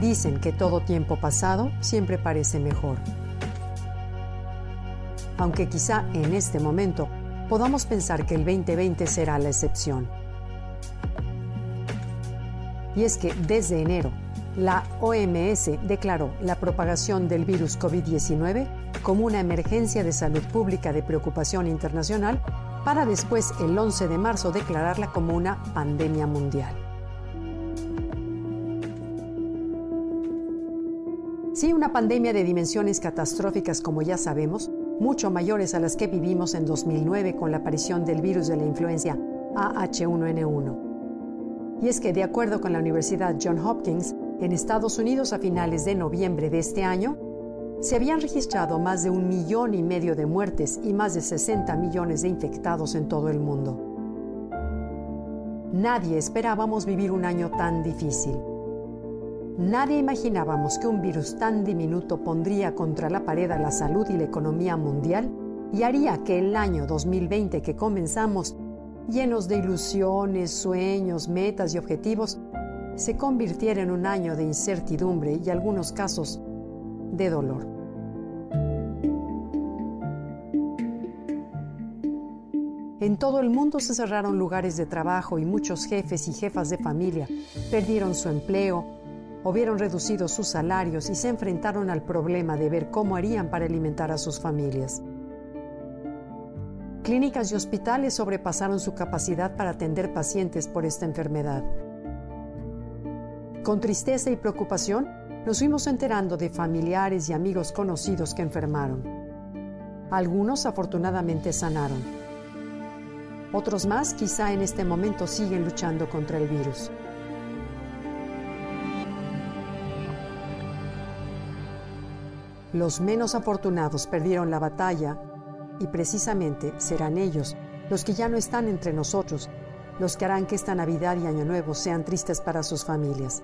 Dicen que todo tiempo pasado siempre parece mejor. Aunque quizá en este momento podamos pensar que el 2020 será la excepción. Y es que desde enero, la OMS declaró la propagación del virus COVID-19 como una emergencia de salud pública de preocupación internacional para después el 11 de marzo declararla como una pandemia mundial. Sí, una pandemia de dimensiones catastróficas como ya sabemos, mucho mayores a las que vivimos en 2009 con la aparición del virus de la influencia AH1N1. Y es que, de acuerdo con la Universidad John Hopkins, en Estados Unidos a finales de noviembre de este año, se habían registrado más de un millón y medio de muertes y más de 60 millones de infectados en todo el mundo. Nadie esperábamos vivir un año tan difícil. Nadie imaginábamos que un virus tan diminuto pondría contra la pared a la salud y la economía mundial y haría que el año 2020 que comenzamos, llenos de ilusiones, sueños, metas y objetivos, se convirtiera en un año de incertidumbre y algunos casos de dolor. En todo el mundo se cerraron lugares de trabajo y muchos jefes y jefas de familia perdieron su empleo, o vieron reducidos sus salarios y se enfrentaron al problema de ver cómo harían para alimentar a sus familias. Clínicas y hospitales sobrepasaron su capacidad para atender pacientes por esta enfermedad. Con tristeza y preocupación, nos fuimos enterando de familiares y amigos conocidos que enfermaron. Algunos afortunadamente sanaron. Otros más quizá en este momento siguen luchando contra el virus. Los menos afortunados perdieron la batalla y precisamente serán ellos los que ya no están entre nosotros, los que harán que esta Navidad y Año Nuevo sean tristes para sus familias.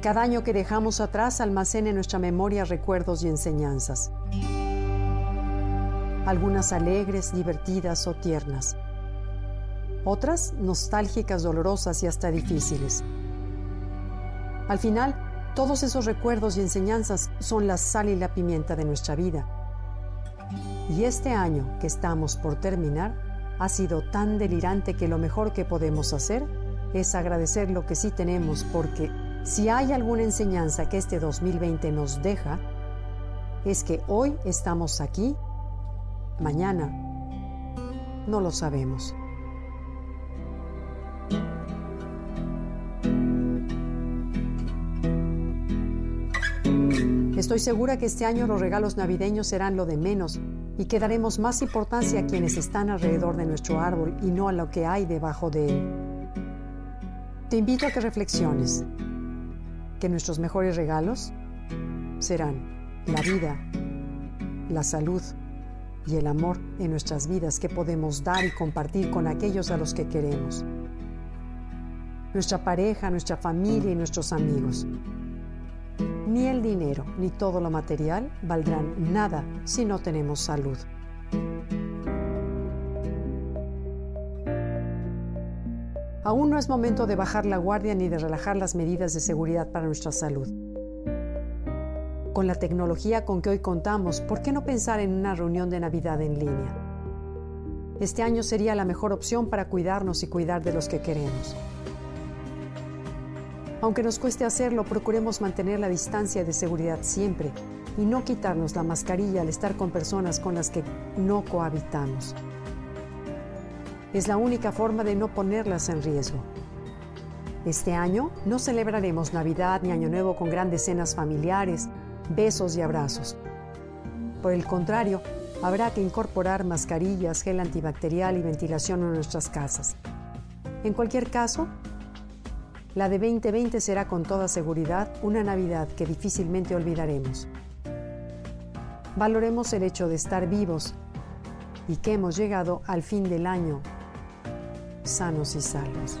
Cada año que dejamos atrás almacena en nuestra memoria recuerdos y enseñanzas. Algunas alegres, divertidas o tiernas. Otras nostálgicas, dolorosas y hasta difíciles. Al final, todos esos recuerdos y enseñanzas son la sal y la pimienta de nuestra vida. Y este año que estamos por terminar ha sido tan delirante que lo mejor que podemos hacer es agradecer lo que sí tenemos porque si hay alguna enseñanza que este 2020 nos deja, es que hoy estamos aquí, mañana no lo sabemos. Estoy segura que este año los regalos navideños serán lo de menos y que daremos más importancia a quienes están alrededor de nuestro árbol y no a lo que hay debajo de él. Te invito a que reflexiones que nuestros mejores regalos serán la vida, la salud y el amor en nuestras vidas que podemos dar y compartir con aquellos a los que queremos. Nuestra pareja, nuestra familia y nuestros amigos. Ni el dinero ni todo lo material valdrán nada si no tenemos salud. Aún no es momento de bajar la guardia ni de relajar las medidas de seguridad para nuestra salud. Con la tecnología con que hoy contamos, ¿por qué no pensar en una reunión de Navidad en línea? Este año sería la mejor opción para cuidarnos y cuidar de los que queremos. Aunque nos cueste hacerlo, procuremos mantener la distancia de seguridad siempre y no quitarnos la mascarilla al estar con personas con las que no cohabitamos. Es la única forma de no ponerlas en riesgo. Este año no celebraremos Navidad ni Año Nuevo con grandes cenas familiares, besos y abrazos. Por el contrario, habrá que incorporar mascarillas, gel antibacterial y ventilación en nuestras casas. En cualquier caso, la de 2020 será con toda seguridad una Navidad que difícilmente olvidaremos. Valoremos el hecho de estar vivos y que hemos llegado al fin del año sanos y salvos.